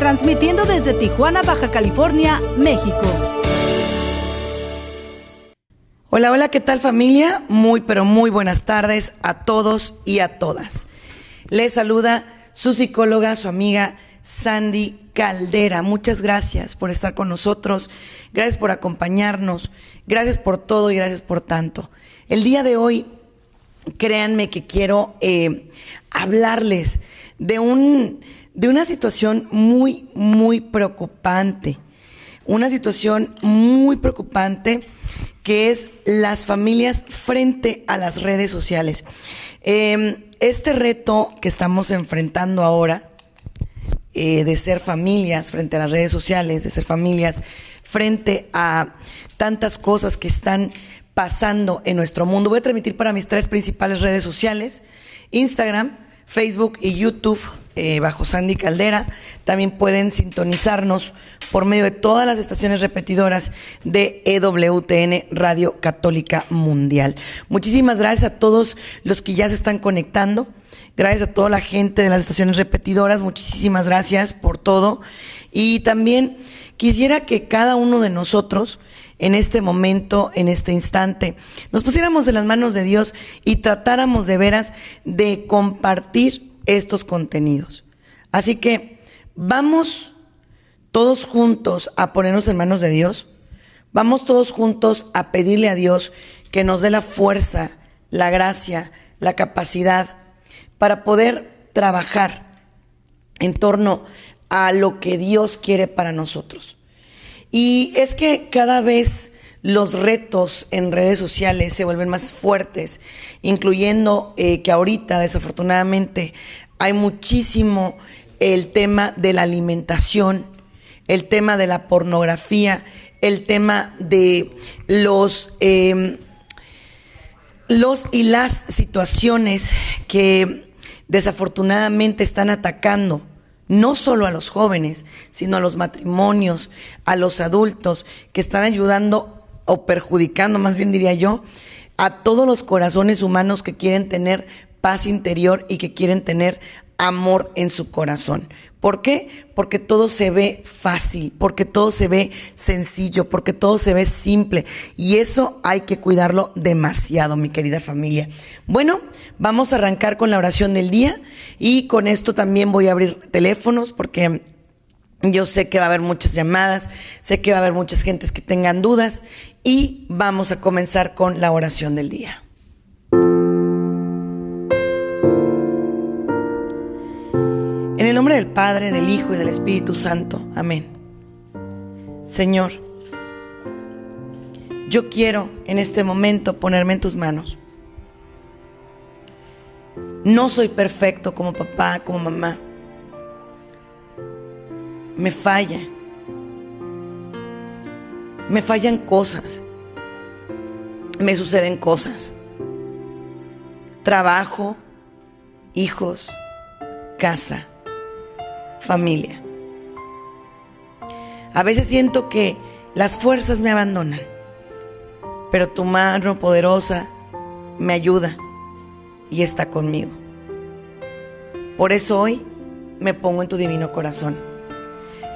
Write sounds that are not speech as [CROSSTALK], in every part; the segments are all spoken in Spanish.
transmitiendo desde Tijuana, Baja California, México. Hola, hola, ¿qué tal familia? Muy, pero muy buenas tardes a todos y a todas. Les saluda su psicóloga, su amiga Sandy Caldera. Muchas gracias por estar con nosotros, gracias por acompañarnos, gracias por todo y gracias por tanto. El día de hoy, créanme que quiero eh, hablarles de, un, de una situación muy, muy preocupante. Una situación muy preocupante que es las familias frente a las redes sociales. Eh, este reto que estamos enfrentando ahora, eh, de ser familias frente a las redes sociales, de ser familias frente a tantas cosas que están pasando en nuestro mundo. Voy a transmitir para mis tres principales redes sociales, Instagram, Facebook y YouTube. Eh, bajo Sandy Caldera. También pueden sintonizarnos por medio de todas las estaciones repetidoras de EWTN Radio Católica Mundial. Muchísimas gracias a todos los que ya se están conectando. Gracias a toda la gente de las estaciones repetidoras. Muchísimas gracias por todo. Y también quisiera que cada uno de nosotros en este momento, en este instante, nos pusiéramos en las manos de Dios y tratáramos de veras de compartir estos contenidos. Así que vamos todos juntos a ponernos en manos de Dios. Vamos todos juntos a pedirle a Dios que nos dé la fuerza, la gracia, la capacidad para poder trabajar en torno a lo que Dios quiere para nosotros. Y es que cada vez los retos en redes sociales se vuelven más fuertes, incluyendo eh, que ahorita desafortunadamente hay muchísimo el tema de la alimentación, el tema de la pornografía, el tema de los, em, los y las situaciones que desafortunadamente están atacando no solo a los jóvenes, sino a los matrimonios, a los adultos, que están ayudando o perjudicando, más bien diría yo, a todos los corazones humanos que quieren tener paz interior y que quieren tener amor en su corazón. ¿Por qué? Porque todo se ve fácil, porque todo se ve sencillo, porque todo se ve simple. Y eso hay que cuidarlo demasiado, mi querida familia. Bueno, vamos a arrancar con la oración del día y con esto también voy a abrir teléfonos porque yo sé que va a haber muchas llamadas, sé que va a haber muchas gentes que tengan dudas y vamos a comenzar con la oración del día. En el nombre del Padre, del Hijo y del Espíritu Santo. Amén. Señor, yo quiero en este momento ponerme en tus manos. No soy perfecto como papá, como mamá me falla. Me fallan cosas. Me suceden cosas. Trabajo, hijos, casa, familia. A veces siento que las fuerzas me abandonan, pero tu mano poderosa me ayuda y está conmigo. Por eso hoy me pongo en tu divino corazón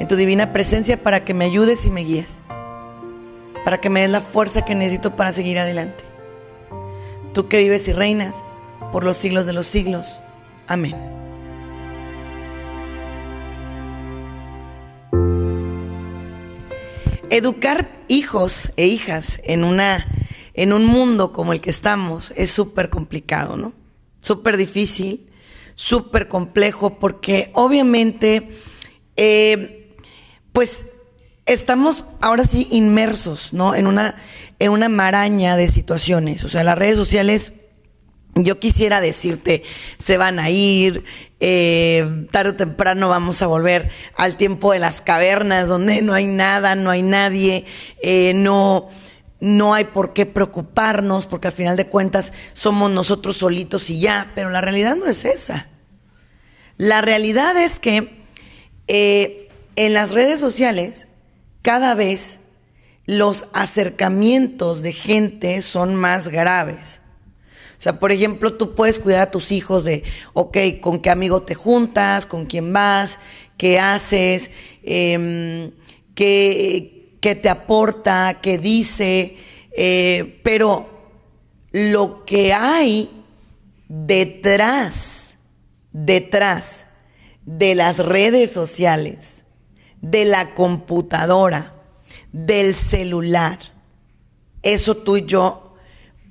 en tu divina presencia para que me ayudes y me guíes, para que me des la fuerza que necesito para seguir adelante. Tú que vives y reinas por los siglos de los siglos. Amén. Educar hijos e hijas en una en un mundo como el que estamos es súper complicado, ¿no? Súper difícil, súper complejo, porque obviamente eh, pues estamos ahora sí inmersos, ¿no? En una, en una maraña de situaciones. O sea, las redes sociales yo quisiera decirte, se van a ir, eh, tarde o temprano vamos a volver al tiempo de las cavernas, donde no hay nada, no hay nadie, eh, no, no hay por qué preocuparnos, porque al final de cuentas somos nosotros solitos y ya, pero la realidad no es esa. La realidad es que eh, en las redes sociales cada vez los acercamientos de gente son más graves. O sea, por ejemplo, tú puedes cuidar a tus hijos de, ok, con qué amigo te juntas, con quién vas, qué haces, em, qué, te aporta, qué dice, eh, pero lo que hay detrás, detrás de las redes sociales, de la computadora, del celular, eso tú y yo,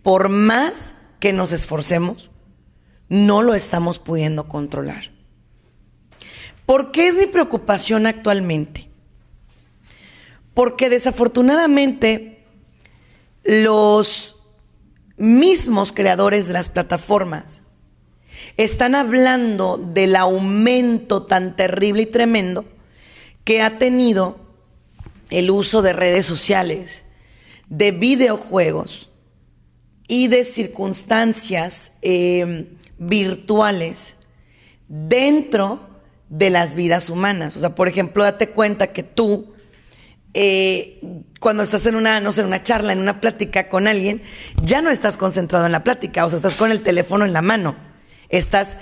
por más que nos esforcemos, no lo estamos pudiendo controlar. ¿Por qué es mi preocupación actualmente? Porque desafortunadamente los mismos creadores de las plataformas están hablando del aumento tan terrible y tremendo que ha tenido el uso de redes sociales, de videojuegos, y de circunstancias em, virtuales dentro de las vidas humanas. O sea, por ejemplo, date cuenta que tú, eh, cuando estás en una, no sé, en una charla, en una plática con alguien, ya no estás concentrado en la plática, o sea, estás con el teléfono en la mano. Estás,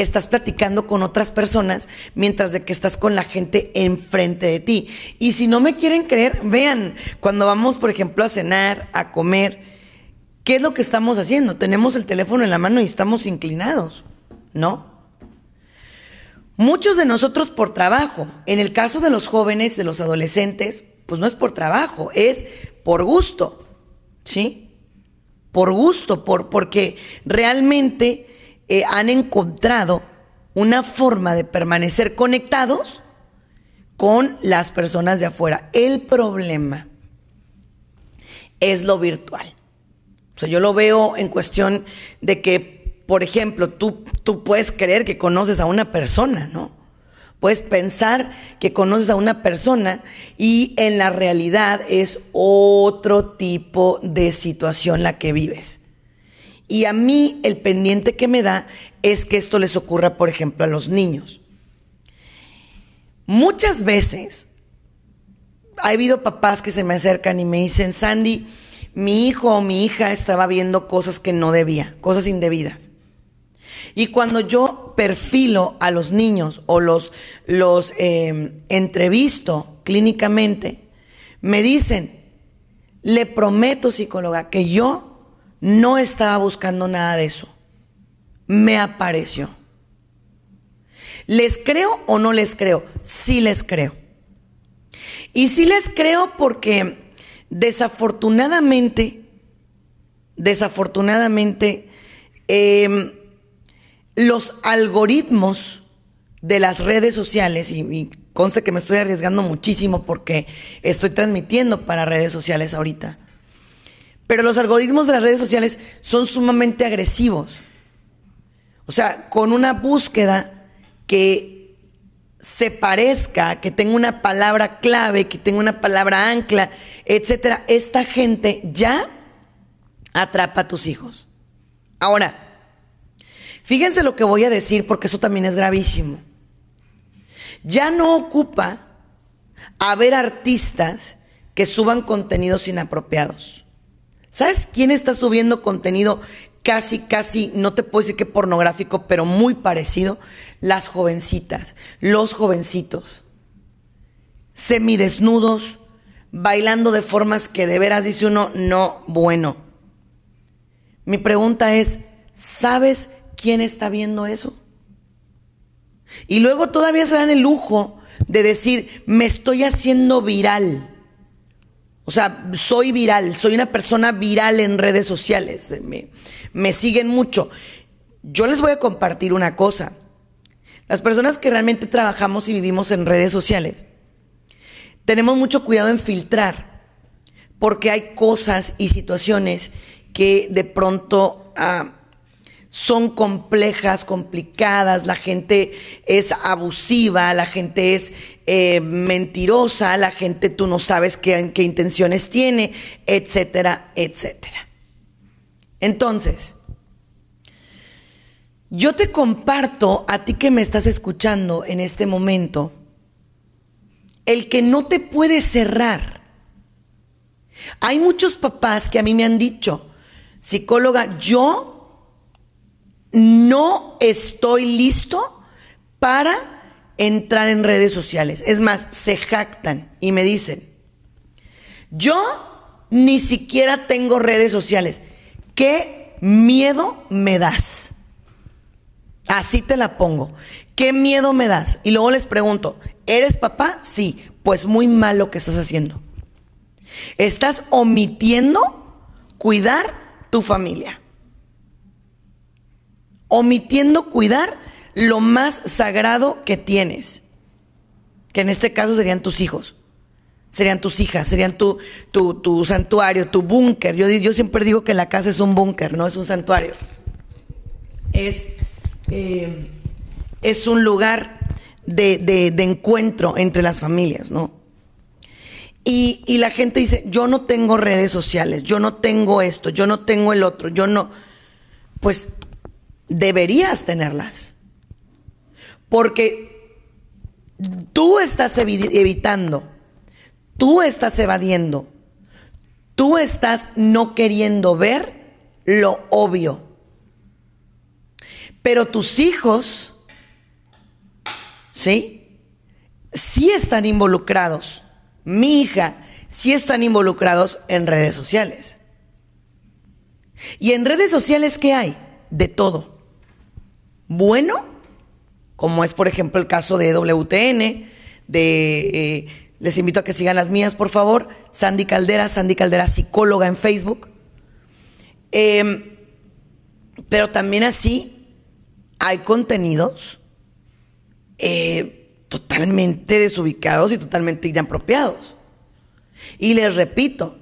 estás platicando con otras personas mientras de que estás con la gente enfrente de ti. Y si no me quieren creer, vean, cuando vamos, por ejemplo, a cenar, a comer, ¿Qué es lo que estamos haciendo? Tenemos el teléfono en la mano y estamos inclinados, ¿no? Muchos de nosotros por trabajo, en el caso de los jóvenes, de los adolescentes, pues no es por trabajo, es por gusto, ¿sí? Por gusto, por, porque realmente eh, han encontrado una forma de permanecer conectados con las personas de afuera. El problema es lo virtual. O sea, yo lo veo en cuestión de que, por ejemplo, tú, tú puedes creer que conoces a una persona, ¿no? Puedes pensar que conoces a una persona y en la realidad es otro tipo de situación la que vives. Y a mí el pendiente que me da es que esto les ocurra, por ejemplo, a los niños. Muchas veces ha habido papás que se me acercan y me dicen, Sandy, mi hijo o mi hija estaba viendo cosas que no debía, cosas indebidas. Y cuando yo perfilo a los niños o los, em, entrevisto clínicamente, me dicen, le prometo psicóloga que yo no estaba buscando nada de eso. Me apareció. ¿Les creo o no les creo? Sí les creo. Y sí les creo porque Desafortunadamente, desafortunadamente, em, los algoritmos de las redes sociales, y, y, conste que me estoy arriesgando muchísimo porque estoy transmitiendo para redes sociales ahorita, pero los algoritmos de las redes sociales son sumamente agresivos. O sea, con una búsqueda que se parezca, que tenga una palabra clave, que tenga una palabra ancla, etcétera, esta gente ya atrapa a tus hijos. Ahora, fíjense lo que voy a decir porque eso también es gravísimo. Ya no ocupa haber artistas que suban contenidos inapropiados. ¿Sabes quién está subiendo contenido casi, casi, no te puedo decir que pornográfico, pero muy parecido, las jovencitas, los jovencitos, semidesnudos, bailando de formas que de veras dice uno, no, bueno. Mi pregunta es, ¿sabes quién está viendo eso? Y luego todavía se dan el lujo de decir, me estoy haciendo viral. O sea, soy viral, soy una persona viral en redes sociales, me, me siguen mucho. Yo les voy a compartir una cosa. Las personas que realmente trabajamos y vivimos en redes sociales, tenemos mucho cuidado en filtrar, porque hay cosas y situaciones que de pronto ah, son complejas, complicadas, la gente es abusiva, la gente es eh, mentirosa, la gente tú no sabes qué, qué intenciones tiene, etcétera, etcétera. Entonces, yo te comparto a ti que me estás escuchando en este momento, el que no te puede cerrar. Hay muchos papás que a mí me han dicho, psicóloga, yo no estoy listo para entrar en redes sociales. Es más, se jactan y me dicen, yo ni siquiera tengo redes sociales. ¿Qué miedo me das? Así te la pongo. ¿Qué miedo me das? Y luego les pregunto, ¿eres papá? Sí, pues muy mal lo que estás haciendo. Estás omitiendo cuidar tu familia omitiendo cuidar lo más sagrado que tienes, que en este caso serían tus hijos, serían tus hijas, serían tu, tu, santuario, tu búnker. Yo, yo siempre digo que la casa es un búnker, no es un santuario. Es, eh, es un lugar de, de, encuentro entre las familias, ¿no? Y, y la gente dice, yo no tengo redes sociales, yo no tengo esto, yo no tengo el otro, yo no... Pues deberías tenerlas. Porque tú estás evitando, tú estás evadiendo, tú estás no queriendo ver lo obvio. Pero tus hijos, ¿sí? Sí están involucrados. Mi hija sí están involucrados en redes sociales. ¿Y en redes sociales qué hay? De todo bueno, como es por ejemplo el caso de WTN, de... Eh, les invito a que sigan las mías, por favor. Sandy Caldera, Sandy Caldera, psicóloga en Facebook. Em, pero también así hay contenidos eh, totalmente desubicados y totalmente inapropiados. Y les repito,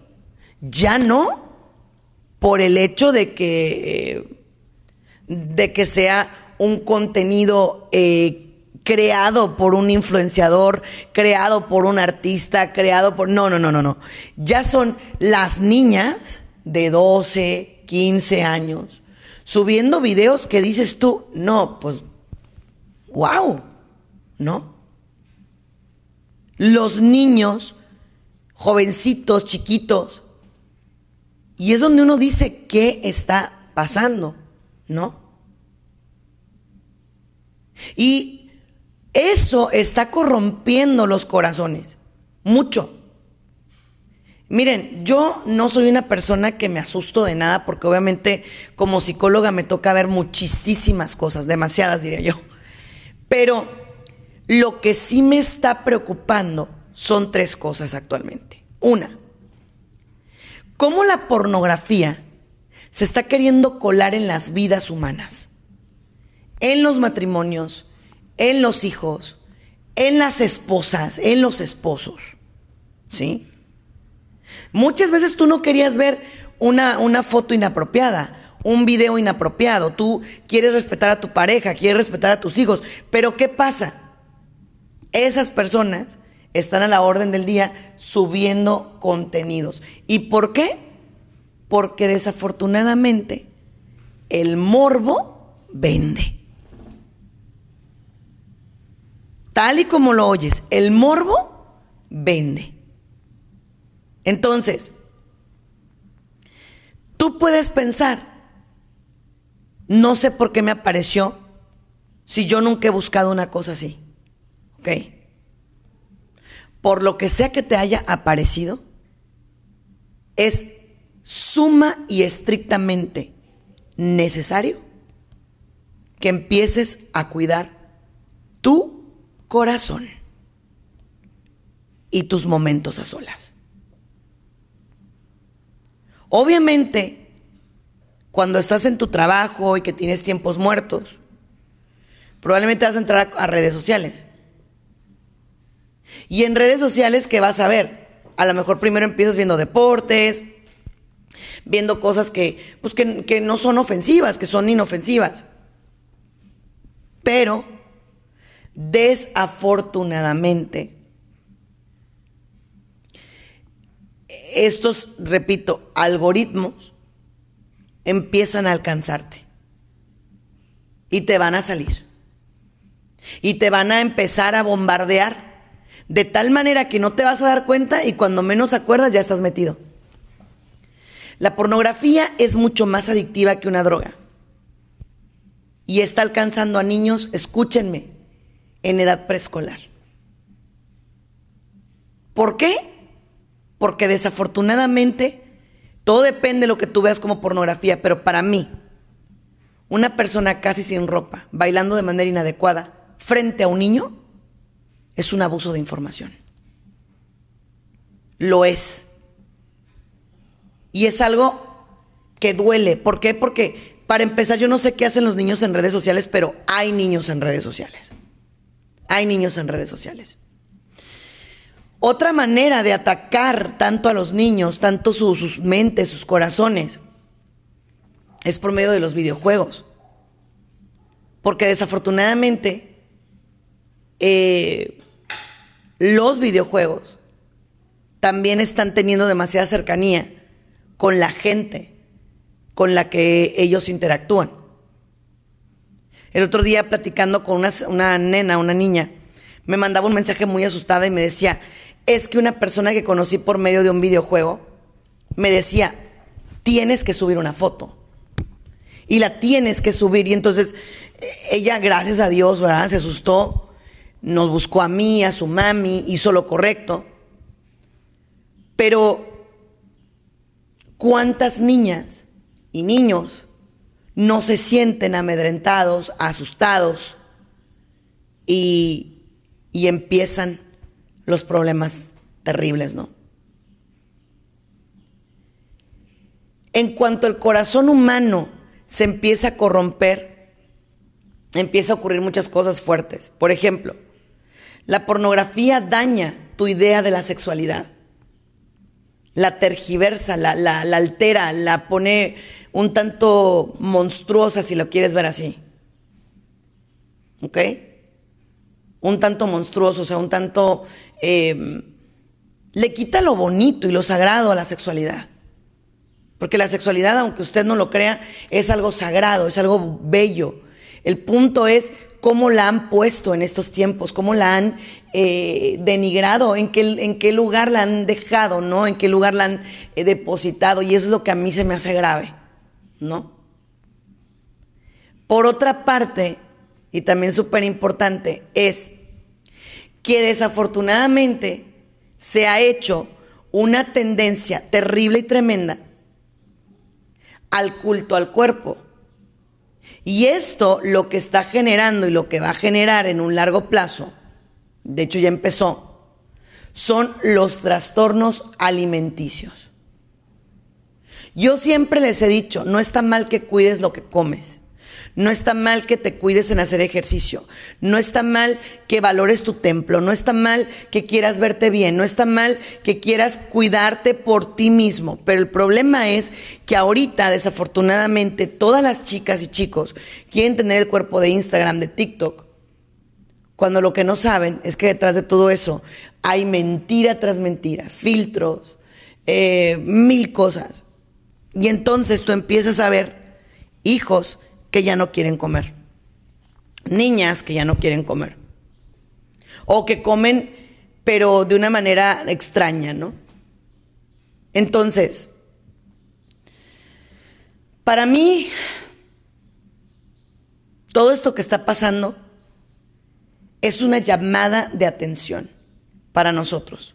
ya no por el hecho de que, de que sea un contenido eh, creado por un influenciador, creado por un artista, creado por... No, no, no, no, no. Ya son las niñas de 12, 15 años subiendo videos que dices tú, no, pues, wow, ¿no? Los niños, jovencitos, chiquitos, y es donde uno dice, ¿qué está pasando? ¿No? Y eso está corrompiendo los corazones, mucho. Miren, yo no soy una persona que me asusto de nada porque obviamente como psicóloga me toca ver muchísimas cosas, demasiadas diría yo. Pero lo que sí me está preocupando son tres cosas actualmente. Una, cómo la pornografía se está queriendo colar en las vidas humanas en los matrimonios, en los hijos, en las esposas, en los esposos. ¿Sí? Muchas veces tú no querías ver una, una foto inapropiada, un video inapropiado. Tú quieres respetar a tu pareja, quieres respetar a tus hijos. Pero ¿qué pasa? Esas personas están a la orden del día subiendo contenidos. ¿Y por qué? Porque desafortunadamente el morbo vende. Tal y como lo oyes, el morbo vende. Entonces, tú puedes pensar, no sé por qué me apareció si yo nunca he buscado una cosa así. ¿Ok? Por lo que sea que te haya aparecido, es suma y estrictamente necesario que empieces a cuidar tú corazón y tus momentos a solas. Obviamente, cuando estás en tu trabajo y que tienes tiempos muertos, probablemente vas a entrar a, redes sociales. Y en redes sociales, ¿qué vas a ver? A lo mejor primero empiezas viendo deportes, viendo cosas que, pues que, que no son ofensivas, que son inofensivas. Pero, desafortunadamente, estos, repito, algoritmos empiezan a alcanzarte y te van a salir y te van a empezar a bombardear de tal manera que no te vas a dar cuenta y cuando menos acuerdas ya estás metido. La pornografía es mucho más adictiva que una droga y está alcanzando a niños, escúchenme, en edad preescolar. ¿Por qué? Porque desafortunadamente todo depende de lo que tú veas como pornografía, pero para mí, una persona casi sin ropa, bailando de manera inadecuada frente a un niño, es un abuso de información. Lo es. Y es algo que duele. ¿Por qué? Porque, para empezar, yo no sé qué hacen los niños en redes sociales, pero hay niños en redes sociales. Hay niños en redes sociales. Otra manera de atacar tanto a los niños, tanto sus mentes, sus corazones, es por medio de los videojuegos. Porque desafortunadamente eh, los videojuegos también están teniendo demasiada cercanía con la gente con la que ellos interactúan. El otro día platicando con una, nena, una niña, me mandaba un mensaje muy asustada y me decía, es que una persona que conocí por medio de un videojuego me decía, tienes que subir una foto. Y la tienes que subir. Y entonces ella, gracias a Dios, ¿verdad? Se asustó nos buscó a mí, a su mami, hizo lo correcto. Pero, ¿cuántas niñas y niños no se sienten amedrentados, asustados y, y empiezan los problemas terribles, ¿no? En cuanto el corazón humano se empieza a corromper, empieza a ocurrir muchas cosas fuertes. Por ejemplo, la pornografía daña tu idea de la sexualidad. La tergiversa, la, la, altera, la pone un tanto monstruosa si lo quieres ver así. ¿Ok? Un tanto monstruoso, o sea, un tanto... Em, le quita lo bonito y lo sagrado a la sexualidad. Porque la sexualidad, aunque usted no lo crea, es algo sagrado, es algo bello. El punto es cómo la han puesto en estos tiempos, cómo la han eh, denigrado, en qué, en qué lugar la han dejado, ¿no? En qué lugar la han eh, depositado. Y eso es lo que a mí se me hace grave, ¿no? Por otra parte, y también súper importante, es que desafortunadamente se ha hecho una tendencia terrible y tremenda al culto al cuerpo. Y esto lo que está generando y lo que va a generar en un largo plazo, de hecho ya empezó, son los trastornos alimenticios. Yo siempre les he dicho, no está mal que cuides lo que comes. No está mal que te cuides en hacer ejercicio. No está mal que valores tu templo. No está mal que quieras verte bien. No está mal que quieras cuidarte por ti mismo. Pero el problema es que ahorita, desafortunadamente, todas las chicas y chicos quieren tener el cuerpo de Instagram, de TikTok. Cuando lo que no saben es que detrás de todo eso hay mentira tras mentira, filtros, eh, mil cosas. Y entonces tú empiezas a ver hijos que ya no quieren comer. Niñas que ya no quieren comer. O que comen, pero de una manera extraña, ¿no? Entonces, para mí, todo esto que está pasando es una llamada de atención para nosotros.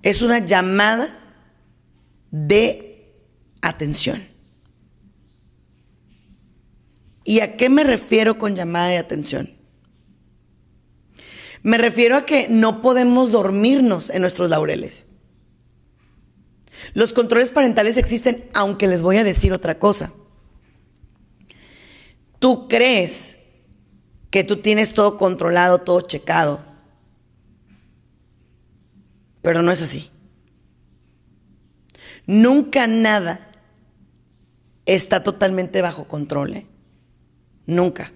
Es una llamada de atención. ¿Y a qué me refiero con llamada de atención? Me refiero a que no podemos dormirnos en nuestros laureles. Los controles parentales existen, aunque les voy a decir otra cosa. Tú crees que tú tienes todo controlado, todo checado, pero no es así. Nunca nada está totalmente bajo control. ¿eh? Nunca.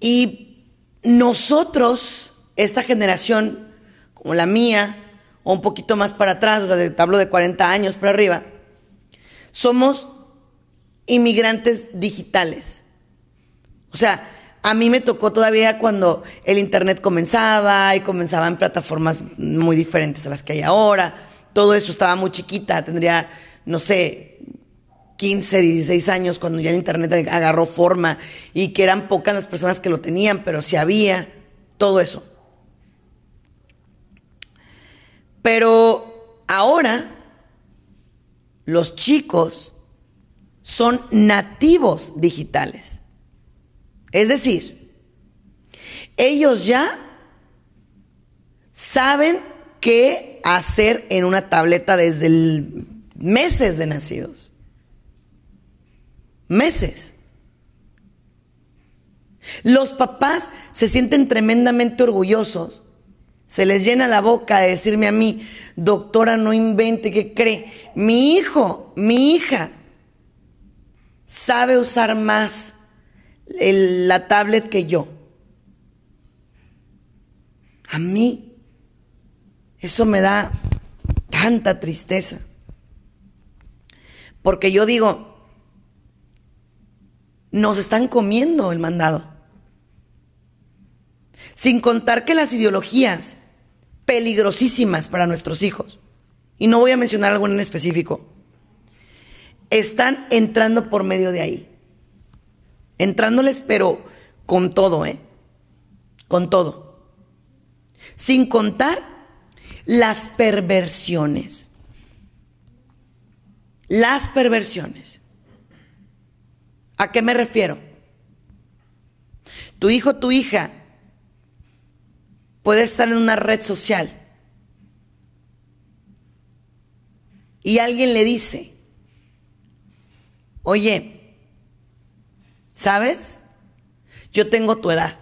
Y nosotros, esta generación, como la mía, o un poquito más para atrás, o sea, hablo de 40 años para arriba, somos inmigrantes digitales. O sea, a mí me tocó todavía cuando el Internet comenzaba y comenzaban plataformas muy diferentes a las que hay ahora. Todo eso estaba muy chiquita, tendría, no sé, 15, 16 años cuando ya el Internet agarró forma y que eran pocas las personas que lo tenían, pero sí había, todo eso. Pero ahora los chicos son nativos digitales. Es decir, ellos ya saben qué hacer en una tableta desde meses de nacidos. Meses. Los papás se sienten tremendamente orgullosos. Se les llena la boca de decirme a mí, doctora, no invente, ¿qué cree? Mi hijo, mi hija, sabe usar más la tablet que yo. A mí eso me da tanta tristeza. Porque yo digo, nos están comiendo el mandado. Sin contar que las ideologías peligrosísimas para nuestros hijos, y no voy a mencionar alguna en específico, están entrando por medio de ahí entrándoles, pero con todo, ¿eh? Con todo. Sin contar las perversiones. Las perversiones. ¿A qué me refiero? Tu hijo, tu hija puede estar en una red social y alguien le dice, oye, ¿Sabes? Yo tengo tu edad.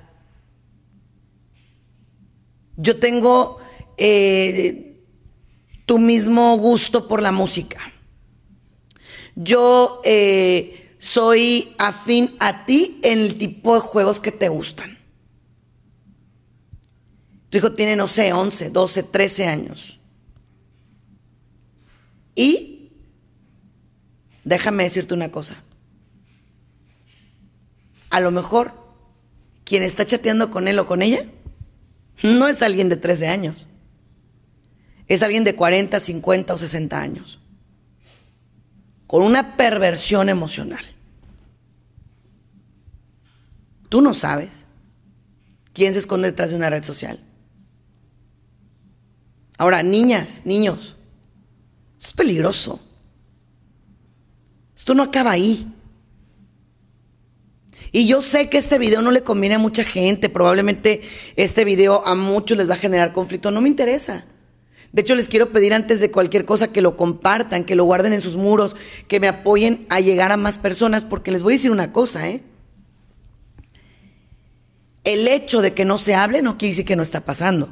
Yo tengo eh, tu mismo gusto por la música. Yo eh, soy afín a ti en el tipo de juegos que te gustan. Tu hijo tiene, no sé, 11, 12, 13 años. Y déjame decirte una cosa a lo mejor quien está chateando con él o con ella no es alguien de 13 años. Es alguien de 40, 50 o 60 años. Con una perversión emocional. Tú no sabes quién se esconde detrás de una red social. Ahora, niñas, niños, es peligroso. Esto no acaba ahí. Y yo sé que este video no le conviene a mucha gente, probablemente este video a muchos les va a generar conflicto, no me interesa. De hecho, les quiero pedir antes de cualquier cosa que lo compartan, que lo guarden en sus muros, que me apoyen a llegar a más personas, porque les voy a decir una cosa, ¿eh? El hecho de que no se hable no quiere decir que no está pasando.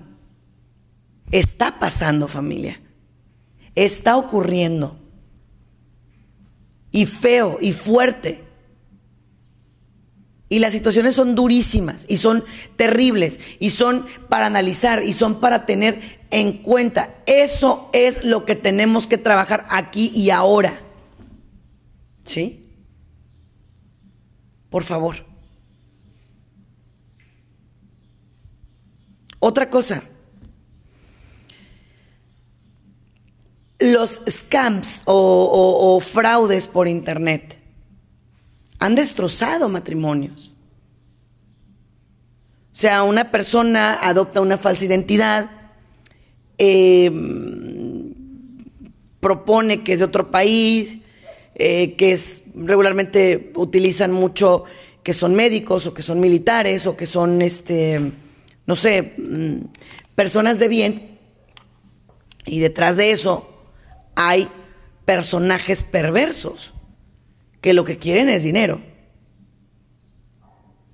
Está pasando, familia. Está ocurriendo. Y feo y fuerte. Y las situaciones son durísimas y son terribles y son para analizar y son para tener en cuenta. Eso es lo que tenemos que trabajar aquí y ahora. ¿Sí? Por favor. Otra cosa. Los scams o, fraudes por internet han destrozado matrimonios. O sea, una persona adopta una falsa identidad, em, propone que es de otro país, eh, que es regularmente utilizan mucho que son médicos o que son militares o que son este no sé mm, personas de bien y detrás de eso hay personajes perversos que lo que quieren es dinero.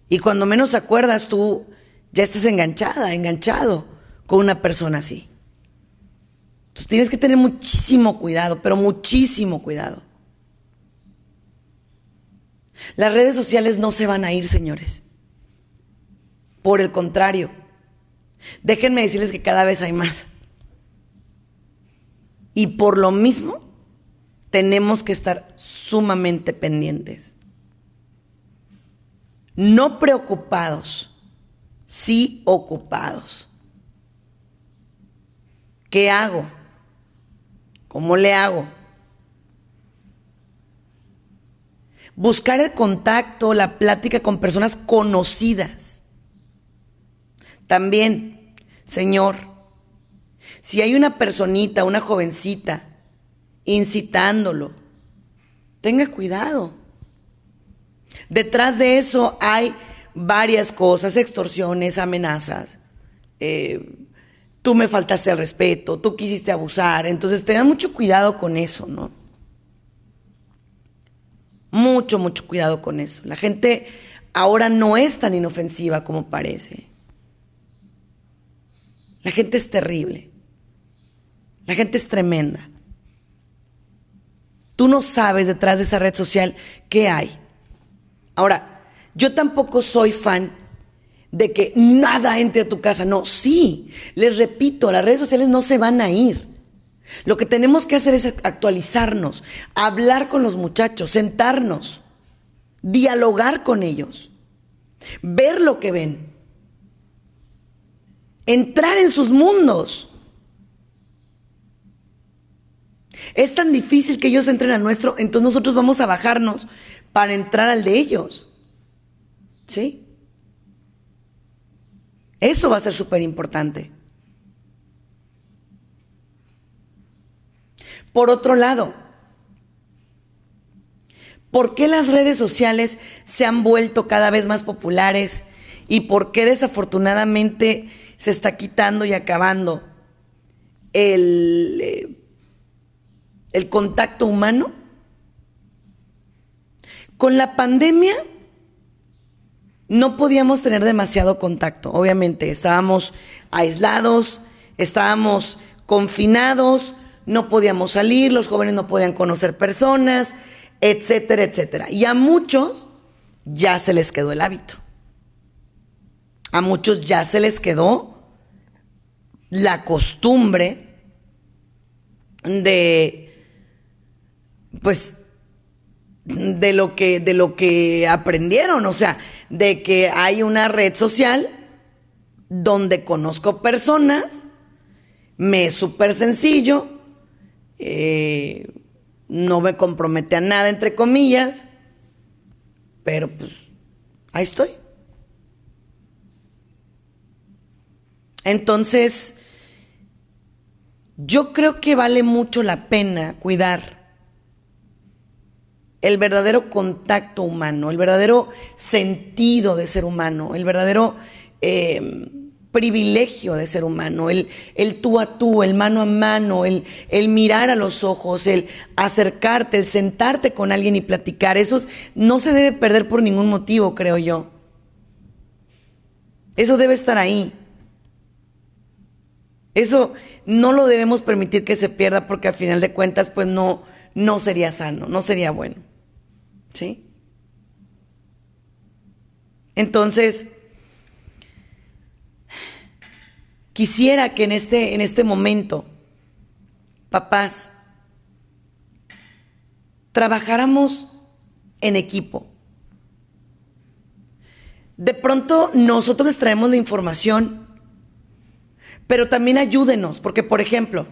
Y cuando menos acuerdas, tú ya estás enganchada, enganchado con una persona así. Entonces tienes que tener muchísimo cuidado, pero muchísimo cuidado. Las redes sociales no se van a ir, señores. Por el contrario, déjenme decirles que cada vez hay más. Y por lo mismo, tenemos que estar sumamente pendientes. No preocupados, sí ocupados. ¿Qué hago? ¿Cómo le hago? Buscar el contacto, la plática con personas conocidas. También, Señor, si hay una personita, una jovencita, incitándolo, tenga cuidado. Detrás de eso hay varias cosas, extorsiones, amenazas. Eh, tú me faltaste el respeto, tú quisiste abusar. Entonces, tenga mucho cuidado con eso, ¿no? Mucho, mucho cuidado con eso. La gente ahora no es tan inofensiva como parece. La gente es terrible. La gente es tremenda. Tú no sabes detrás de esa red social qué hay. Ahora, yo tampoco soy fan de que nada entre a tu casa. No, sí, les repito, las redes sociales no se van a ir. Lo que tenemos que hacer es actualizarnos, hablar con los muchachos, sentarnos, dialogar con ellos, ver lo que ven, entrar en sus mundos. Es tan difícil que ellos entren al nuestro, entonces nosotros vamos a bajarnos para entrar al de ellos. ¿Sí? Eso va a ser súper importante. Por otro lado, ¿por qué las redes sociales se han vuelto cada vez más populares y por qué desafortunadamente se está quitando y acabando el, eh, el contacto humano? Con la pandemia no podíamos tener demasiado contacto, obviamente, estábamos aislados, estábamos confinados, no podíamos salir, los jóvenes no podían conocer personas, etcétera, etcétera. Y a muchos ya se les quedó el hábito. A muchos ya se les quedó la costumbre de, pues, de lo que, de lo que aprendieron, o sea, de que hay una red social donde conozco personas, me es súper sencillo, eh, no me compromete a nada, entre comillas, pero pues ahí estoy. Entonces, yo creo que vale mucho la pena cuidar el verdadero contacto humano, el verdadero sentido de ser humano, el verdadero... Eh, privilegio de ser humano, el, tú a tú, el mano a mano, el, el, mirar a los ojos, el acercarte, el sentarte con alguien y platicar. Eso no se debe perder por ningún motivo, creo yo. Eso debe estar ahí. Eso no lo debemos permitir que se pierda porque al final de cuentas pues no, no sería sano, no sería bueno. ¿Sí? Entonces, Quisiera que en este, en este momento, papás, trabajáramos en equipo. De pronto nosotros les traemos la información, pero también ayúdenos, porque por ejemplo,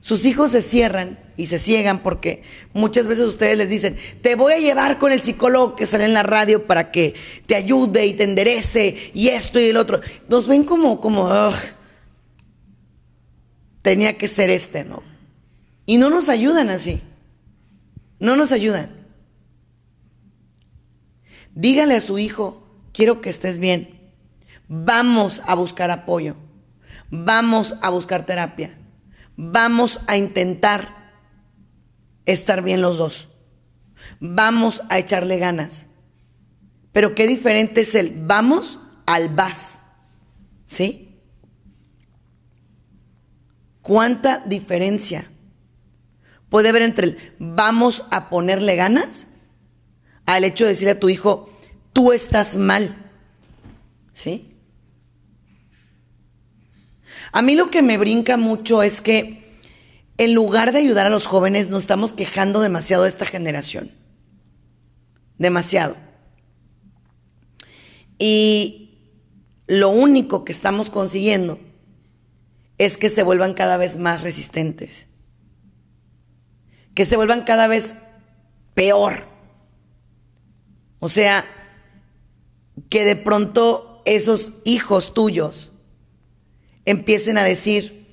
sus hijos se cierran y se ciegan porque muchas veces ustedes les dicen, te voy a llevar con el psicólogo que sale en la radio para que te ayude y te enderece y esto y el otro. Nos ven como, como, tenía que ser este, ¿no? Y no nos ayudan así. No nos ayudan. Dígale a su hijo, quiero que estés bien. Vamos a buscar apoyo. Vamos a buscar terapia. Vamos a intentar estar bien los dos. Vamos a echarle ganas. Pero qué diferente es el vamos al vas. ¿Sí? ¿Cuánta diferencia puede haber entre el vamos a ponerle ganas al hecho de decirle a tu hijo, tú estás mal? ¿Sí? A mí lo que me brinca mucho es que en lugar de ayudar a los jóvenes nos estamos quejando demasiado de esta generación. Demasiado. Y lo único que estamos consiguiendo es que se vuelvan cada vez más resistentes, que se vuelvan cada vez peor. O sea, que de pronto esos hijos tuyos empiecen a decir,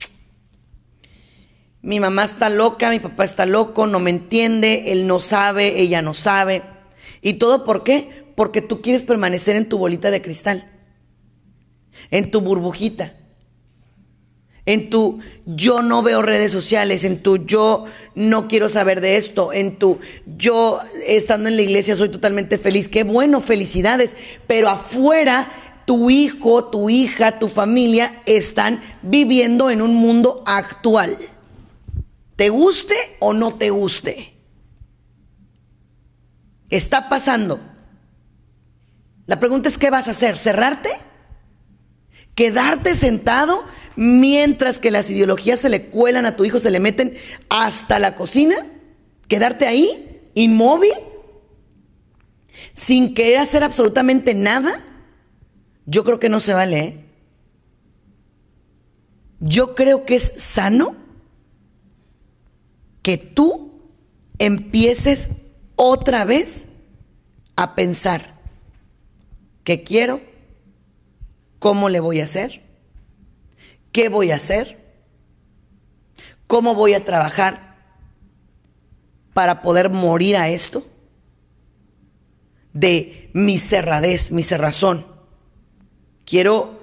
mi mamá está loca, mi papá está loco, no me entiende, él no sabe, ella no sabe. ¿Y todo por qué? Porque tú quieres permanecer en tu bolita de cristal, en tu burbujita en tu yo no veo redes sociales, en tu yo no quiero saber de esto, en tu yo estando en la iglesia soy totalmente feliz. Qué bueno, felicidades. Pero afuera tu hijo, tu hija, tu familia están viviendo en un mundo actual. ¿Te guste o no te guste? Está pasando. La pregunta es, ¿qué vas a hacer? ¿Cerrarte? quedarte sentado mientras que las ideologías se le cuelan a tu hijo, se le meten hasta la cocina, quedarte ahí, inmóvil, sin querer hacer absolutamente nada, yo creo que no se vale. ¿eh? Yo creo que es sano que tú empieces otra vez a pensar que quiero ¿Cómo le voy a hacer? ¿Qué voy a hacer? ¿Cómo voy a trabajar para poder morir a esto? De mi cerradez, mi cerrazón. Quiero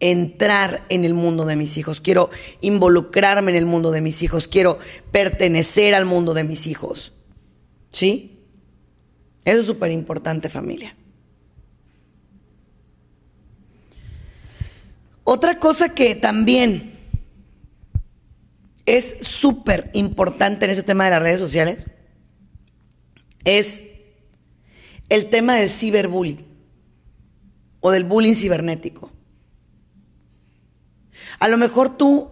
entrar en el mundo de mis hijos, quiero involucrarme en el mundo de mis hijos, quiero pertenecer al mundo de mis hijos. ¿Sí? Eso es súper importante familia. Otra cosa que también es súper importante en ese tema de las redes sociales es el tema del ciberbullying o del bullying cibernético. A lo mejor tú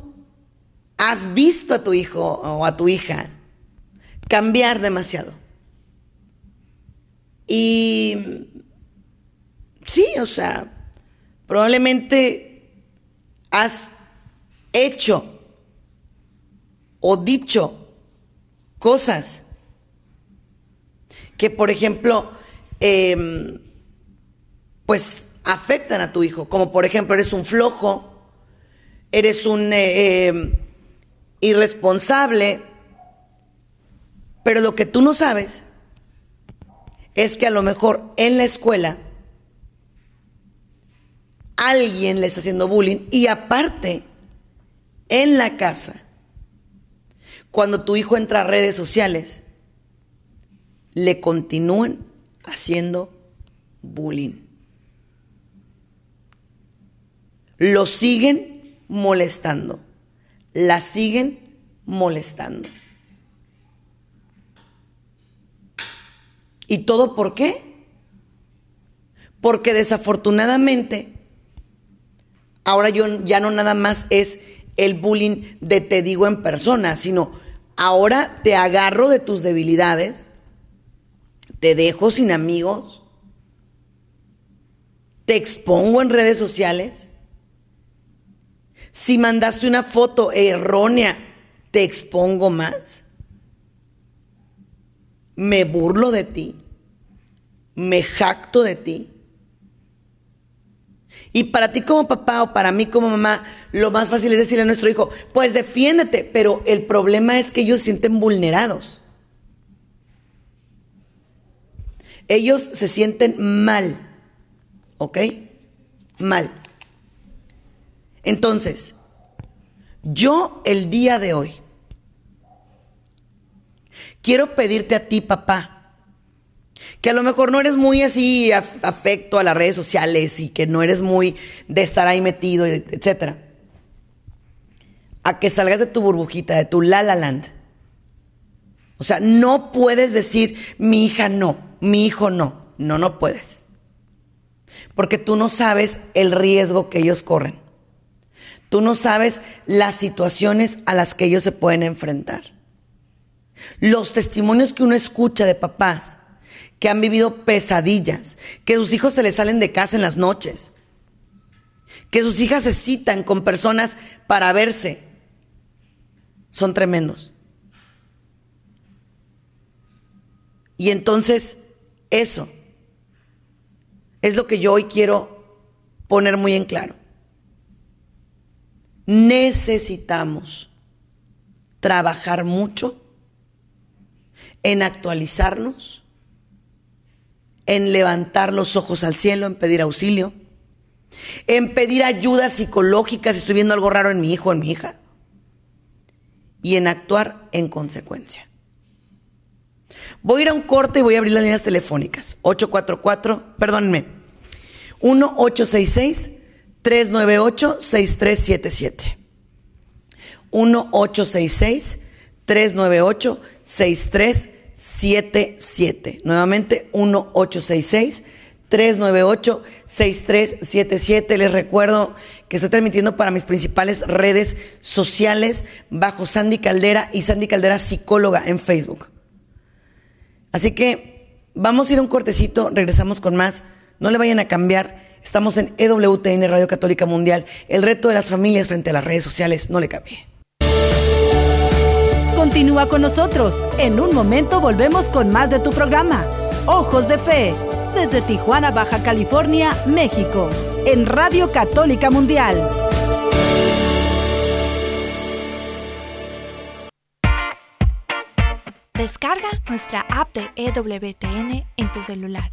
has visto a tu hijo o a tu hija cambiar demasiado. Y sí, o sea, probablemente has hecho o dicho cosas que, por ejemplo, em, pues afectan a tu hijo, como por ejemplo eres un flojo, eres un eh, em, irresponsable, pero lo que tú no sabes es que a lo mejor en la escuela alguien le está haciendo bullying y aparte, en la casa, cuando tu hijo entra a redes sociales, le continúan haciendo bullying. Lo siguen molestando, la siguen molestando. ¿Y todo por qué? Porque desafortunadamente ahora yo ya no nada más es el bullying de te digo en persona, sino ahora te agarro de tus debilidades, te dejo sin amigos, te expongo en redes sociales. Si mandaste una foto errónea, te expongo más. Me burlo de ti. Me jacto de ti. Y para ti como papá o para mí como mamá, lo más fácil es decirle a nuestro hijo, pues defiéndete, pero el problema es que ellos se sienten vulnerados. Ellos se sienten mal, ¿ok? Mal. Entonces, yo el día de hoy quiero pedirte a ti, papá, que a lo mejor no eres muy así afecto a las redes sociales y que no eres muy de estar ahí metido, etcétera. a que salgas de tu burbujita, de tu la la land. O sea, no puedes decir mi hija no, mi hijo no. No, no puedes. Porque tú no sabes el riesgo que ellos corren. Tú no sabes las situaciones a las que ellos se pueden enfrentar. Los testimonios que uno escucha de papás que han vivido pesadillas, que sus hijos se les salen de casa en las noches, que sus hijas se citan con personas para verse, son tremendos. Y entonces, eso es lo que yo hoy quiero poner muy en claro. Necesitamos trabajar mucho en actualizarnos, en levantar los ojos al cielo, en pedir auxilio, en pedir ayuda psicológica si estoy viendo algo raro en mi hijo o en mi hija, y en actuar en consecuencia. Voy a ir a un corte y voy a abrir las líneas telefónicas. 844, perdónenme, 1-866-398-6377. 1-866-398-6377. Nuevamente, 1-866-398-6377. Les recuerdo que estoy transmitiendo para mis principales redes sociales bajo Sandy Caldera y Sandy Caldera Psicóloga en Facebook. Así que vamos a ir a un cortecito, regresamos con más. No le vayan a cambiar. Estamos en EWTN Radio Católica Mundial. El reto de las familias frente a las redes sociales. No le cambie. Continúa con nosotros. En un momento volvemos con más de tu programa. Ojos de Fe. Desde Tijuana, Baja California, México. En Radio Católica Mundial. Descarga nuestra app de EWTN en tu celular,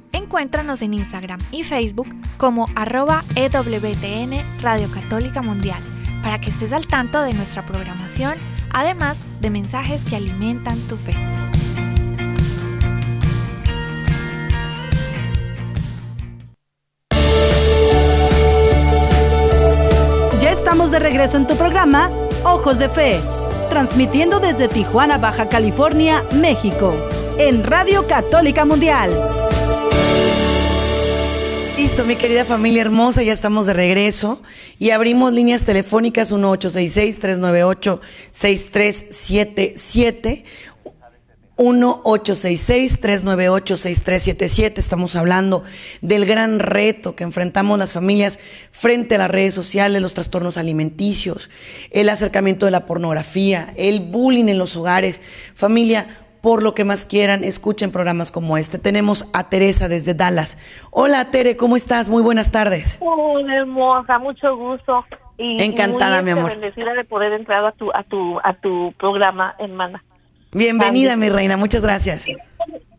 Encuéntranos en Instagram y Facebook como arroba EWTN Radio Católica Mundial para que estés al tanto de nuestra programación, además de mensajes que alimentan tu fe. Ya estamos de regreso en tu programa Ojos de Fe, transmitiendo desde Tijuana, Baja California, México, en Radio Católica Mundial. Listo, mi querida familia hermosa, ya estamos de regreso y abrimos líneas telefónicas 1866-398-6377. 1-866-398-6377. Estamos hablando del gran reto que enfrentamos las familias frente a las redes sociales, los trastornos alimenticios, el acercamiento de la pornografía, el bullying en los hogares. Familia, por lo que más quieran, escuchen programas como este. Tenemos a Teresa desde Dallas. Hola, Tere, ¿cómo estás? Muy buenas tardes. Hola, hermosa, mucho gusto. Y, Encantada, mi muy, amor. Bendecida de poder entrar a tu, a tu, a tu programa, hermana. Bienvenida, mi reina, muchas gracias.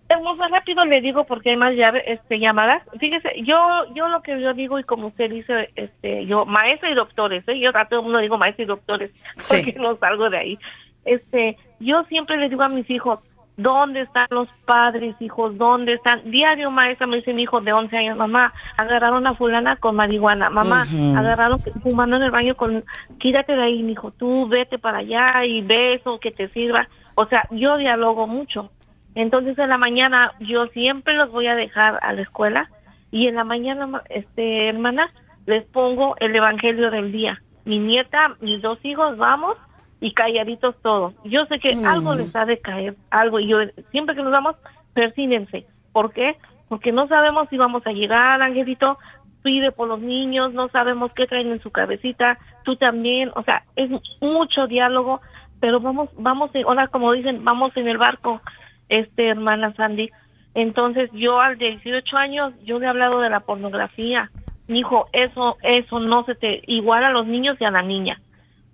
Hermosa, rápido le digo porque hay más llave, este, llamadas. Fíjese, yo yo lo que yo digo y como usted dice, este, yo maestra y doctores, ¿eh? yo a todo el mundo digo maestra y doctores [LAUGHS] Sí. porque no salgo de ahí. Este, yo siempre le digo a mis hijos, ¿dónde están los padres, hijos? ¿Dónde están? Diario maestra me dice mi hijo de 11 años, mamá, agarraron a fulana con marihuana, mamá, Ujú. agarraron fumando en el baño con, quítate de ahí, hijo, tú vete para allá y ve eso que te sirva. O sea, yo dialogo mucho. Entonces en la mañana yo siempre los voy a dejar a la escuela y en la mañana, ma- este, hermana, les pongo el evangelio del día. Mi nieta, mis dos hijos, vamos y calladitos todos. Yo sé que algo les ha de caer, algo. Y yo siempre que nos vamos, persínense. ¿Por qué? Porque no sabemos si vamos a llegar, Angelito. Pide por los niños, no sabemos qué traen en su cabecita. Tú también, o sea, es mucho diálogo, pero vamos, vamos, ahora como dicen, vamos en el barco, este hermana Sandy. Entonces yo al de 18 años, yo le he hablado de la pornografía. Hijo, eso, eso no se te igual a los niños y a la niña.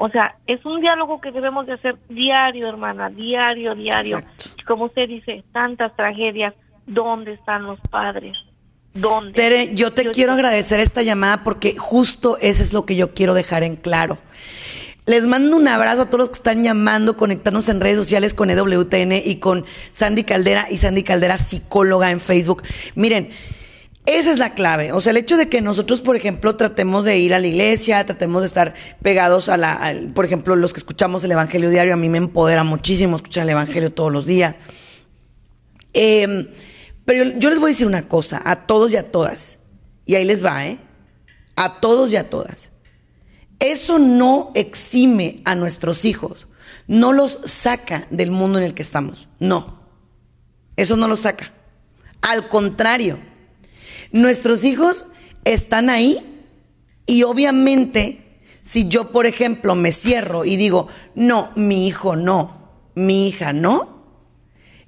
O sea, es un diálogo que debemos de hacer diario, hermana, diario, diario. Exacto. Como usted dice, tantas tragedias. ¿Dónde están los padres? ¿Dónde? Tere, yo te Yo- quiero agradecer esta llamada porque justo eso es lo que yo quiero dejar en claro. Les mando un abrazo a todos los que están llamando, conectándose en redes sociales con EWTN y con Sandy Caldera y Sandy Caldera, psicóloga en Facebook. Miren, esa es la clave. O sea, el hecho de que nosotros, por ejemplo, tratemos de ir a la iglesia, tratemos de estar pegados a la, por ejemplo, los que escuchamos el Evangelio diario, a mí me empodera muchísimo escuchar el Evangelio todos los días. Eh, pero yo, yo les voy a decir una cosa, a todos y a todas. Y ahí les va, ¿eh? A todos y a todas. Eso no exime a nuestros hijos, no los saca del mundo en el que estamos. No. Eso no los saca. Al contrario, nuestros hijos están ahí y obviamente si yo, por ejemplo, me cierro y digo, no, mi hijo no, mi hija no,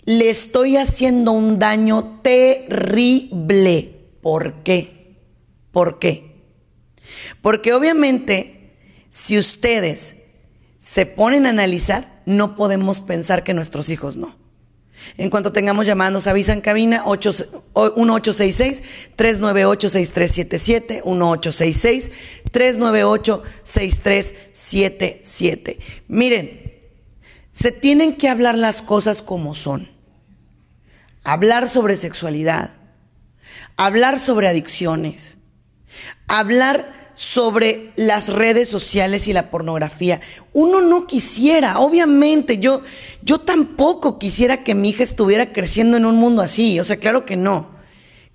le estoy haciendo un daño terrible. ¿Por qué? ¿Por qué? Porque obviamente, si ustedes se ponen a analizar, no podemos pensar que nuestros hijos no. En cuanto tengamos llamadas, nos avisan cabina 8 o- 1866-398-6377, 1866-398-6377. Miren, se tienen que hablar las cosas como son. Hablar sobre sexualidad, hablar sobre adicciones, hablar sobre las redes sociales y la pornografía. Uno no quisiera, obviamente, yo, yo tampoco quisiera que mi hija estuviera creciendo en un mundo así, o sea, claro que no,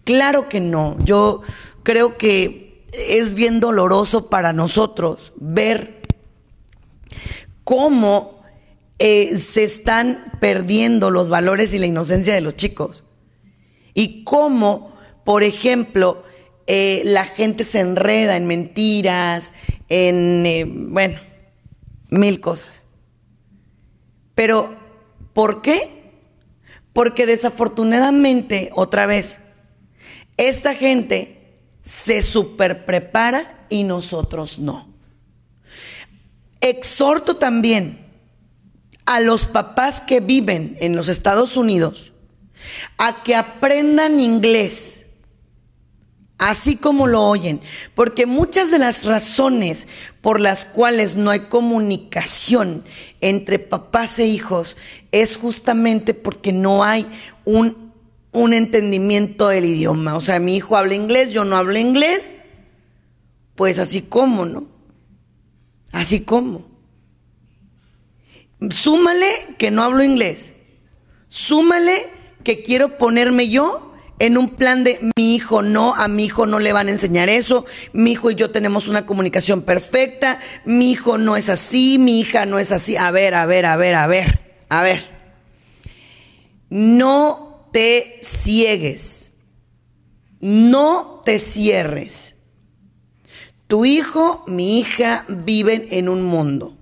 claro que no. Yo creo que es bien doloroso para nosotros ver cómo eh, se están perdiendo los valores y la inocencia de los chicos. Y cómo, por ejemplo, eh, la gente se enreda en mentiras, en, eh, bueno, mil cosas. Pero, ¿por qué? Porque desafortunadamente, otra vez, esta gente se super prepara y nosotros no. Exhorto también a los papás que viven en los Estados Unidos a que aprendan inglés, así como lo oyen, porque muchas de las razones por las cuales no hay comunicación entre papás e hijos es justamente porque no hay un, un entendimiento del idioma. O sea, mi hijo habla inglés, yo no hablo inglés, pues así como, ¿no? Así como. Súmale que no hablo inglés. Súmale que quiero ponerme yo en un plan de mi hijo no, a mi hijo no le van a enseñar eso, mi hijo y yo tenemos una comunicación perfecta, mi hijo no es así, mi hija no es así. A ver, a ver, a ver, a ver, a ver. No te ciegues, no te cierres. Tu hijo, mi hija viven en un mundo,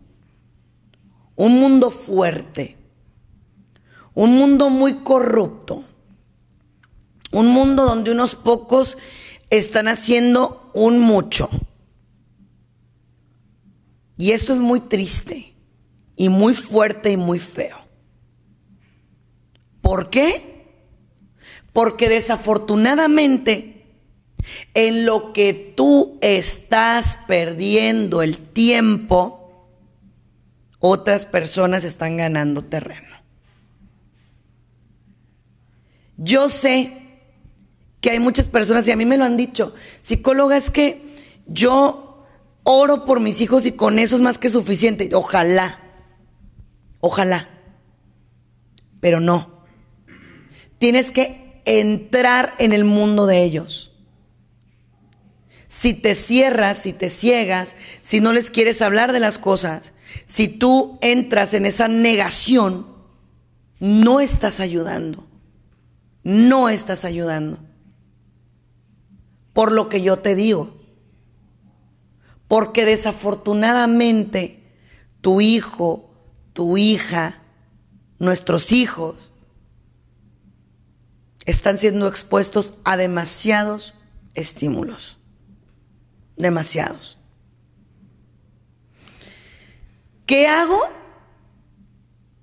un mundo fuerte, un mundo muy corrupto, un mundo donde unos pocos están haciendo un mucho. Y esto es muy triste y muy fuerte y muy feo. ¿Por qué? Porque desafortunadamente, en lo que tú estás perdiendo el tiempo, otras personas están ganando terreno. Yo sé que hay muchas personas, y a mí me lo han dicho, psicóloga, es que yo oro por mis hijos y con eso es más que suficiente. Ojalá, ojalá, pero no. Tienes que entrar en el mundo de ellos. Si te cierras, si te ciegas, si no les quieres hablar de las cosas, si tú entras en esa negación, no estás ayudando. No estás ayudando por lo que yo te digo. Porque desafortunadamente tu hijo, tu hija, nuestros hijos están siendo expuestos a demasiados estímulos. Demasiados. ¿Qué hago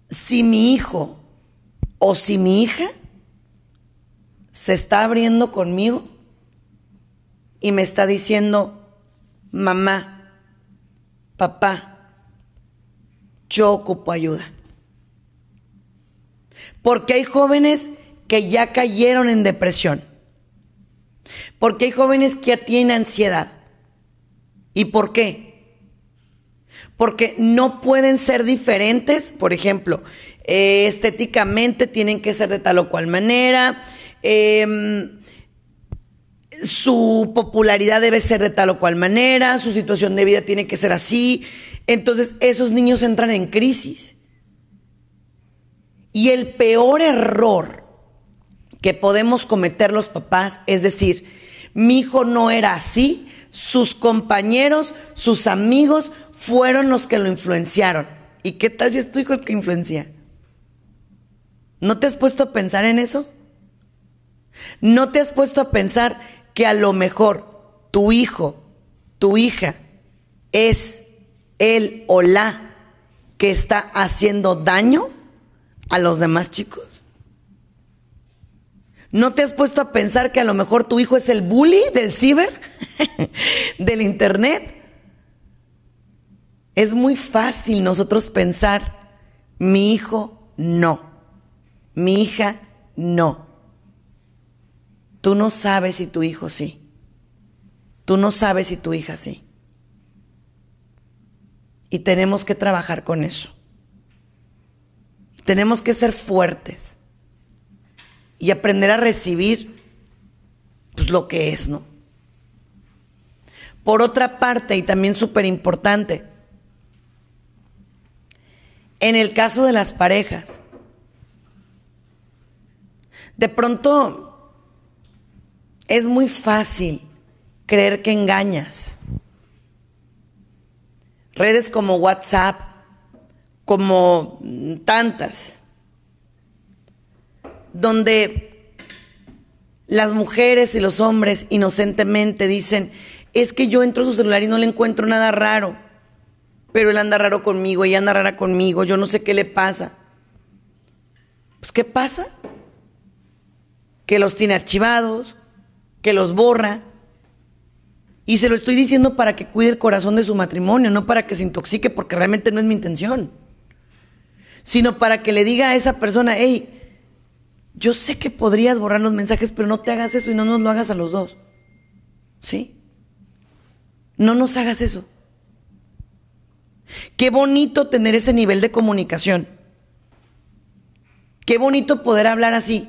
si mi hijo o si mi hija se está abriendo conmigo y me está diciendo, mamá, papá, yo ocupo ayuda. Porque hay jóvenes que ya cayeron en depresión. Porque hay jóvenes que ya tienen ansiedad. ¿Y por qué? Porque no pueden ser diferentes, por ejemplo, eh, estéticamente tienen que ser de tal o cual manera. Eh, su popularidad debe ser de tal o cual manera, su situación de vida tiene que ser así. Entonces esos niños entran en crisis. Y el peor error que podemos cometer los papás es decir, mi hijo no era así, sus compañeros, sus amigos fueron los que lo influenciaron. ¿Y qué tal si es tu hijo el que influencia? ¿No te has puesto a pensar en eso? ¿No te has puesto a pensar que a lo mejor tu hijo, tu hija, es él o la que está haciendo daño a los demás chicos? ¿No te has puesto a pensar que a lo mejor tu hijo es el bully del ciber, [LAUGHS] del internet? Es muy fácil nosotros pensar, mi hijo no, mi hija no. Tú no sabes si tu hijo sí. Tú no sabes si tu hija sí. Y tenemos que trabajar con eso. Tenemos que ser fuertes y aprender a recibir pues, lo que es, ¿no? Por otra parte, y también súper importante, en el caso de las parejas, de pronto es muy fácil creer que engañas. Redes como WhatsApp, como tantas, donde las mujeres y los hombres inocentemente dicen, es que yo entro a su celular y no le encuentro nada raro, pero él anda raro conmigo, ella anda rara conmigo, yo no sé qué le pasa. Pues ¿qué pasa? Que los tiene archivados, que los borra. Y se lo estoy diciendo para que cuide el corazón de su matrimonio, no para que se intoxique, porque realmente no es mi intención. Sino para que le diga a esa persona, hey, yo sé que podrías borrar los mensajes, pero no te hagas eso y no nos lo hagas a los dos. ¿Sí? No nos hagas eso. Qué bonito tener ese nivel de comunicación. Qué bonito poder hablar así.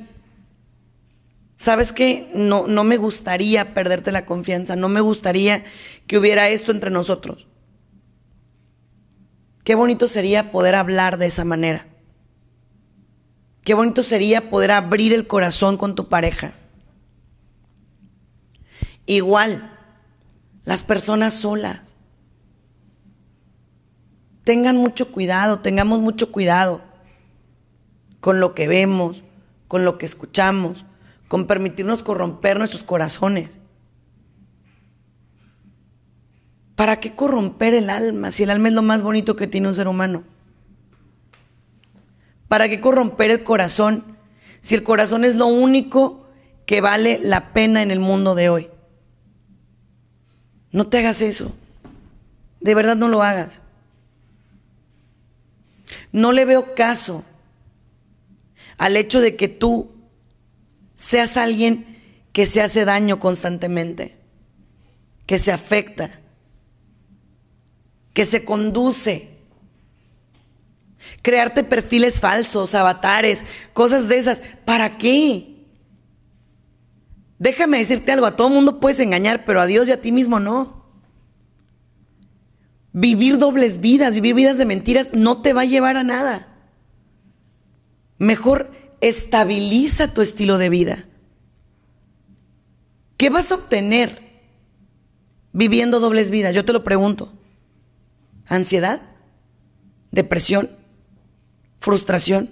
¿Sabes qué? No, no me gustaría perderte la confianza, no me gustaría que hubiera esto entre nosotros. Qué bonito sería poder hablar de esa manera. Qué bonito sería poder abrir el corazón con tu pareja. Igual, las personas solas. Tengan mucho cuidado, tengamos mucho cuidado con lo que vemos, con lo que escuchamos, con permitirnos corromper nuestros corazones. ¿Para qué corromper el alma si el alma es lo más bonito que tiene un ser humano? ¿Para qué corromper el corazón si el corazón es lo único que vale la pena en el mundo de hoy. No te hagas eso. De verdad no lo hagas. No le veo caso al hecho de que tú seas alguien que se hace daño constantemente, que se afecta, que se conduce. Crearte perfiles falsos, avatares, cosas de esas. ¿Para qué? Déjame decirte algo, a todo mundo puedes engañar, pero a Dios y a ti mismo no. Vivir dobles vidas, vivir vidas de mentiras no te va a llevar a nada. Mejor estabiliza tu estilo de vida. ¿Qué vas a obtener viviendo dobles vidas? Yo te lo pregunto. ¿Ansiedad? ¿Depresión? ¿Frustración?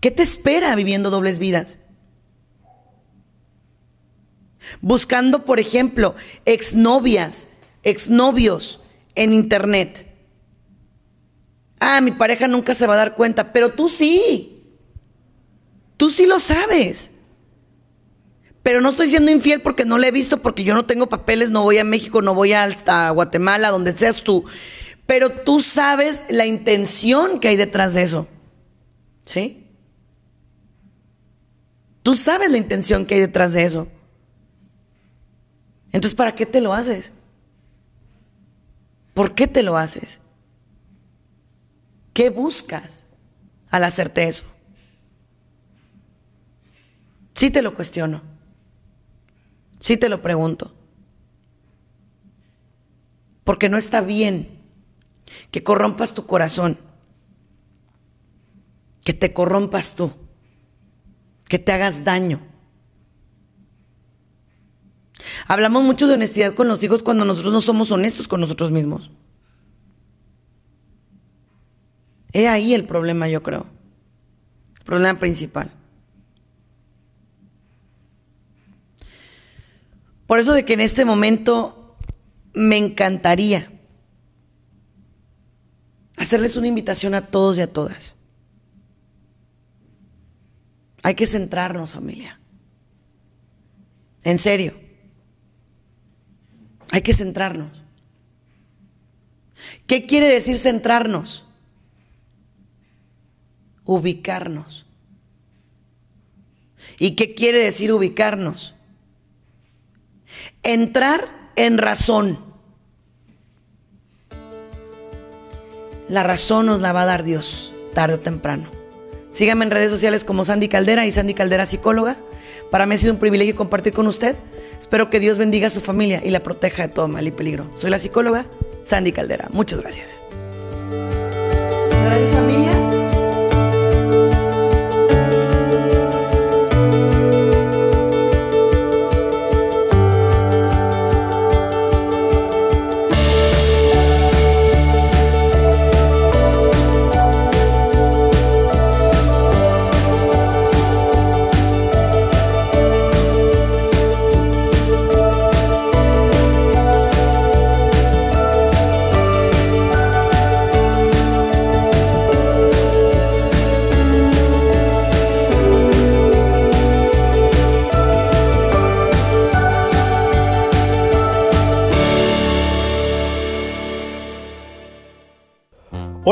¿Qué te espera viviendo dobles vidas? Buscando, por ejemplo, exnovias exnovios en internet. Ah, mi pareja nunca se va a dar cuenta, pero tú sí. Tú sí lo sabes. Pero no estoy siendo infiel porque no le he visto, porque yo no tengo papeles, no voy a México, no voy a, Guatemala, donde seas tú. Pero tú sabes la intención que hay detrás de eso. ¿Sí? Tú sabes la intención que hay detrás de eso. Entonces, ¿para qué te lo haces? ¿Por qué te lo haces? ¿Qué buscas al hacerte eso? Sí te lo cuestiono. Sí te lo pregunto. Porque no está bien que corrompas tu corazón, que te corrompas tú, que te hagas daño. Hablamos mucho de honestidad con los hijos cuando nosotros no somos honestos con nosotros mismos. He ahí el problema, yo creo. El problema principal. Por eso de que en este momento me encantaría hacerles una invitación a todos y a todas. Hay que centrarnos, familia. En serio. Hay que centrarnos. ¿Qué quiere decir centrarnos? Ubicarnos. ¿Y qué quiere decir ubicarnos? Entrar en razón. La razón nos la va a dar Dios, tarde o temprano. Síganme en redes sociales como Sandy Caldera y Sandy Caldera Psicóloga. Para mí ha sido un privilegio compartir con usted. Espero que Dios bendiga a su familia y la proteja de todo mal y peligro. Soy la psicóloga Sandy Caldera. Muchas gracias. Gracias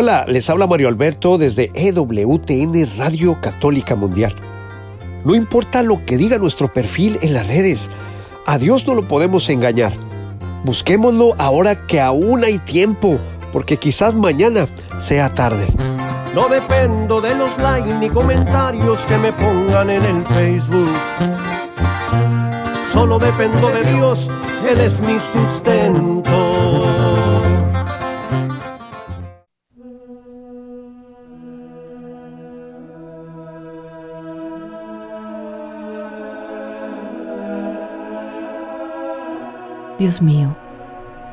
Hola, les habla Mario Alberto desde EWTN Radio Católica Mundial. No importa lo que diga nuestro perfil en las redes, a Dios no lo podemos engañar. Busquémoslo ahora que aún hay tiempo, porque quizás mañana sea tarde. No dependo de los likes ni comentarios que me pongan en el Facebook. Solo dependo de Dios, Él es mi sustento. Dios mío,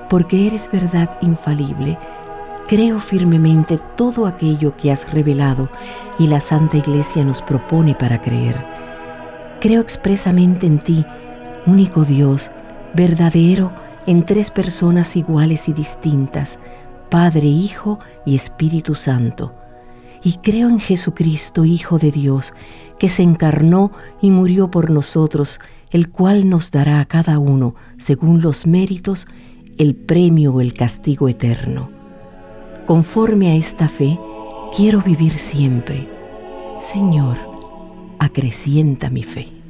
porque eres verdad infalible, creo firmemente todo aquello que has revelado y la Santa Iglesia nos propone para creer. Creo expresamente en ti, único Dios, verdadero, en tres personas iguales y distintas, Padre, Hijo y Espíritu Santo, y creo en Jesucristo, Hijo de Dios, que se encarnó y murió por nosotros, el cual nos dará a cada uno, según los méritos, el premio o el castigo eterno. Conforme a esta fe, quiero vivir siempre. Señor, acrecienta mi fe.